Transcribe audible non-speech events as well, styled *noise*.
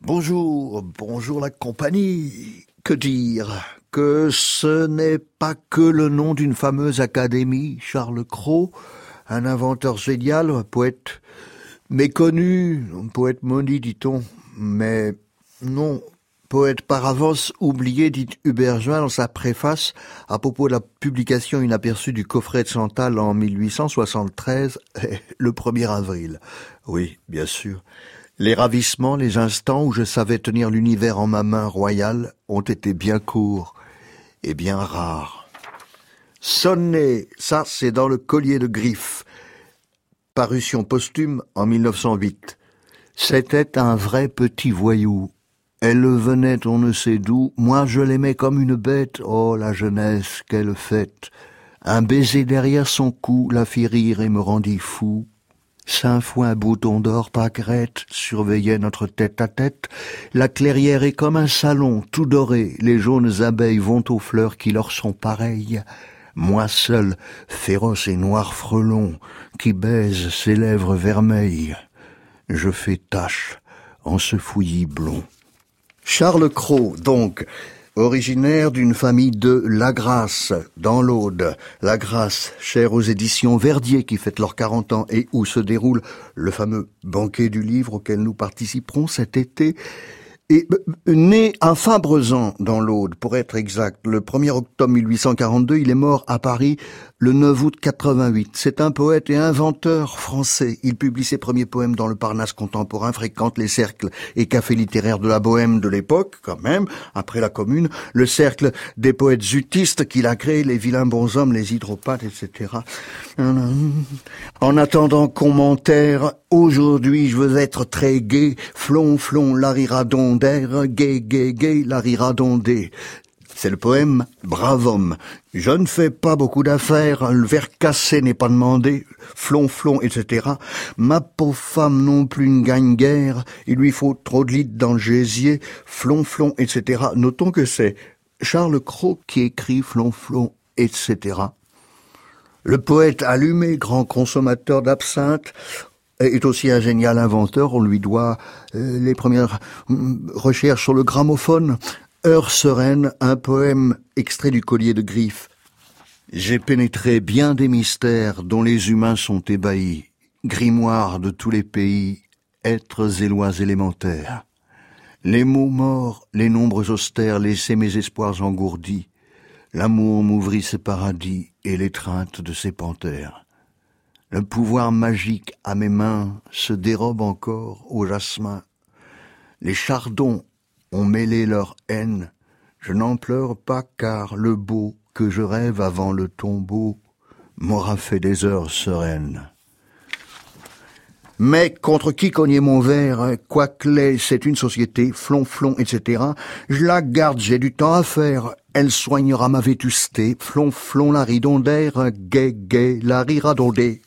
Bonjour, bonjour la compagnie. Que dire? Que ce n'est pas que le nom d'une fameuse académie, Charles Cros, un inventeur génial, un poète méconnu, un poète maudit, dit-on, mais non, poète par avance oublié, dit Hubert dans sa préface à propos de la publication inaperçue du coffret de Chantal en 1873, *laughs* le 1er avril. Oui, bien sûr. Les ravissements, les instants où je savais tenir l'univers en ma main royale ont été bien courts et bien rares. Sonner, ça c'est dans le collier de griffes. Parution posthume en 1908. C'était un vrai petit voyou. Elle venait on ne sait d'où, moi je l'aimais comme une bête, oh la jeunesse, quelle fête. Un baiser derrière son cou la fit rire et me rendit fou. Cinq fois un bouton d'or pâquerette surveillait notre tête à tête. La clairière est comme un salon, tout doré. Les jaunes abeilles vont aux fleurs qui leur sont pareilles. Moi seul, féroce et noir frelon, qui baise ses lèvres vermeilles. Je fais tâche en ce fouillis blond. Charles Cros, donc, originaire d'une famille de La Grasse, dans l'Aude. La Grasse, chère aux éditions Verdier qui fêtent leurs 40 ans et où se déroule le fameux banquet du livre auquel nous participerons cet été. Et euh, né à Fabrezan, dans l'Aude, pour être exact, le 1er octobre 1842, il est mort à Paris le 9 août 88. C'est un poète et inventeur français. Il publie ses premiers poèmes dans le Parnasse contemporain, fréquente les cercles et cafés littéraires de la Bohème de l'époque, quand même, après la Commune, le cercle des poètes zutistes qu'il a créé, les vilains bonshommes, les hydropathes, etc. En attendant commentaire, aujourd'hui je veux être très gai, flon flon la riradondaire, gay gay gay la riradondée. C'est le poème Brave homme. Je ne fais pas beaucoup d'affaires, le verre cassé n'est pas demandé, flon flon, etc. Ma pauvre femme non plus ne gagne guère, il lui faut trop de litres dans le gésier, flon flon, etc. Notons que c'est Charles Cros qui écrit flon flon, etc. Le poète allumé, grand consommateur d'absinthe, est aussi un génial inventeur. On lui doit euh, les premières mm, recherches sur le gramophone, Heure sereine, un poème extrait du collier de griffes. J'ai pénétré bien des mystères dont les humains sont ébahis, grimoires de tous les pays, êtres et lois élémentaires. Les mots morts, les nombres austères laissaient mes espoirs engourdis. L'amour m'ouvrit ses paradis et l'étreinte de ses panthères. Le pouvoir magique à mes mains se dérobe encore au jasmin. Les chardons ont mêlé leur haine. Je n'en pleure pas car le beau que je rêve avant le tombeau m'aura fait des heures sereines. Mais contre qui cogner mon verre, quoique c'est une société, flonflon, etc. Je la garde, j'ai du temps à faire. Elle soignera ma vétusté, flonflon la ridondère, gay gay la riradondée.